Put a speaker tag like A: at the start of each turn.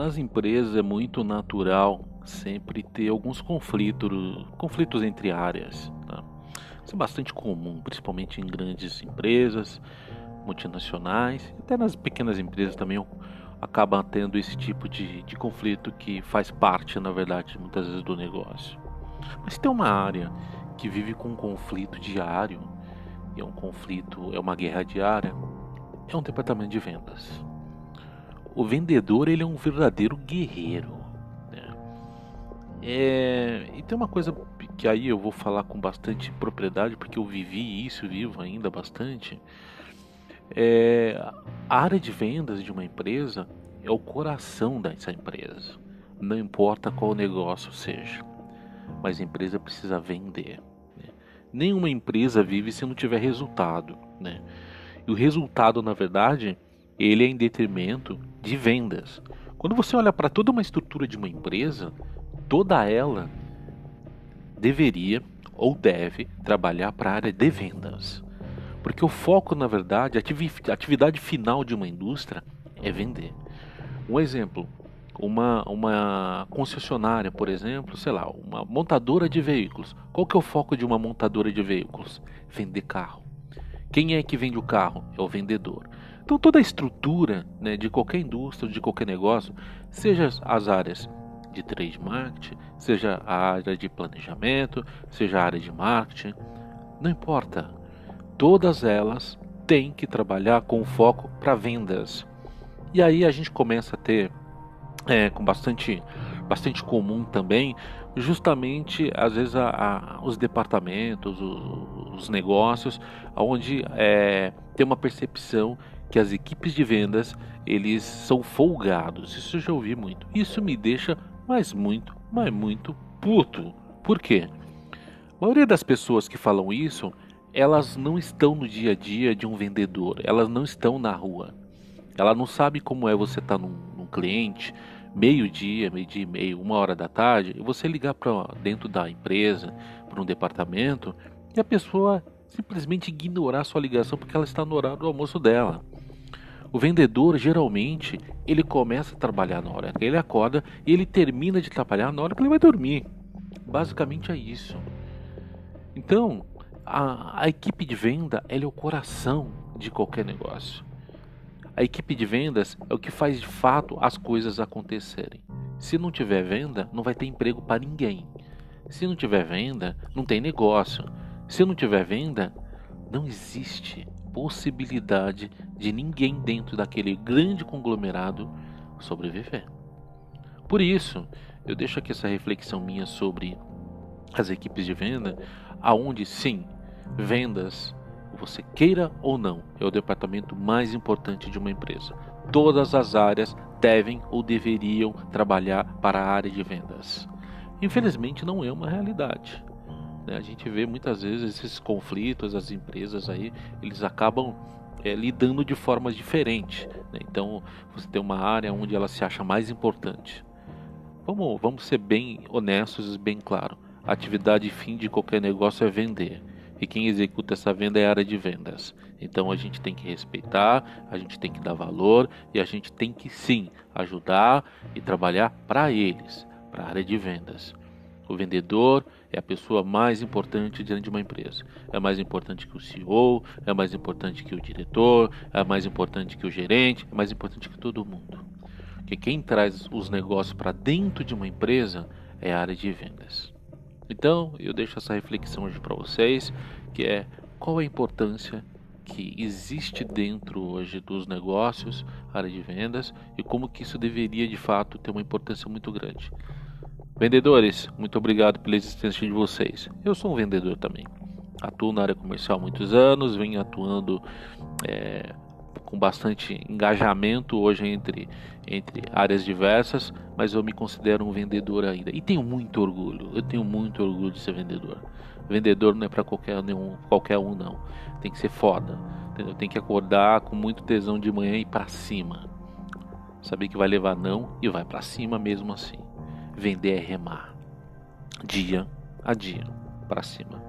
A: nas empresas é muito natural sempre ter alguns conflitos, conflitos entre áreas. Tá? Isso é bastante comum, principalmente em grandes empresas, multinacionais, até nas pequenas empresas também acaba tendo esse tipo de, de conflito que faz parte, na verdade, muitas vezes do negócio. Mas tem uma área que vive com um conflito diário, e é um conflito, é uma guerra diária, é um departamento de vendas. O vendedor ele é um verdadeiro guerreiro. Né? É, e tem uma coisa que aí eu vou falar com bastante propriedade, porque eu vivi isso, vivo ainda bastante. É, a área de vendas de uma empresa é o coração dessa empresa. Não importa qual negócio seja, mas a empresa precisa vender. Né? Nenhuma empresa vive se não tiver resultado. Né? E o resultado, na verdade, ele é em detrimento de vendas. Quando você olha para toda uma estrutura de uma empresa, toda ela deveria ou deve trabalhar para a área de vendas. Porque o foco, na verdade, a atividade final de uma indústria é vender. Um exemplo, uma, uma concessionária, por exemplo, sei lá, uma montadora de veículos. Qual que é o foco de uma montadora de veículos? Vender carro. Quem é que vende o carro? É o vendedor. Então toda a estrutura né, de qualquer indústria, de qualquer negócio, seja as áreas de trade marketing, seja a área de planejamento, seja a área de marketing, não importa todas elas têm que trabalhar com foco para vendas. E aí a gente começa a ter, é, com bastante, bastante comum também, justamente às vezes a, a, os departamentos, os, os negócios, onde é, tem uma percepção que as equipes de vendas eles são folgados. Isso eu já ouvi muito. Isso me deixa mais muito, mas muito puto. Por quê? A maioria das pessoas que falam isso elas não estão no dia a dia de um vendedor, elas não estão na rua. Ela não sabe como é você estar tá num, num, cliente, meio-dia, meio-dia e meio, uma hora da tarde, e você ligar para dentro da empresa, para um departamento, e a pessoa simplesmente ignorar sua ligação porque ela está no horário do almoço dela. O vendedor geralmente ele começa a trabalhar na hora que ele acorda e ele termina de trabalhar na hora que ele vai dormir. Basicamente é isso. Então, a, a equipe de venda é o coração de qualquer negócio. A equipe de vendas é o que faz de fato as coisas acontecerem. Se não tiver venda, não vai ter emprego para ninguém. Se não tiver venda, não tem negócio. Se não tiver venda, não existe possibilidade de ninguém dentro daquele grande conglomerado sobreviver. Por isso, eu deixo aqui essa reflexão minha sobre as equipes de venda, aonde sim, Vendas, você queira ou não, é o departamento mais importante de uma empresa. Todas as áreas devem ou deveriam trabalhar para a área de vendas. Infelizmente, não é uma realidade. Né? A gente vê muitas vezes esses conflitos, as empresas aí, eles acabam é, lidando de formas diferentes. Né? Então, você tem uma área onde ela se acha mais importante. Vamos, vamos ser bem honestos e bem claros. A atividade fim de qualquer negócio é vender e quem executa essa venda é a área de vendas. Então a gente tem que respeitar, a gente tem que dar valor e a gente tem que sim ajudar e trabalhar para eles, para a área de vendas. O vendedor é a pessoa mais importante diante de uma empresa. É mais importante que o CEO, é mais importante que o diretor, é mais importante que o gerente, é mais importante que todo mundo. Porque quem traz os negócios para dentro de uma empresa é a área de vendas. Então, eu deixo essa reflexão hoje para vocês, que é qual a importância que existe dentro hoje dos negócios, área de vendas e como que isso deveria de fato ter uma importância muito grande. Vendedores, muito obrigado pela existência de vocês. Eu sou um vendedor também. Atuo na área comercial há muitos anos, venho atuando é, com bastante engajamento hoje entre, entre áreas diversas, mas eu me considero um vendedor ainda. E tenho muito orgulho, eu tenho muito orgulho de ser vendedor. Vendedor não é para qualquer, qualquer um, não. Tem que ser foda, entendeu? Tem que acordar com muito tesão de manhã e para cima. Saber que vai levar não e vai para cima mesmo assim. Vender é remar dia a dia para cima.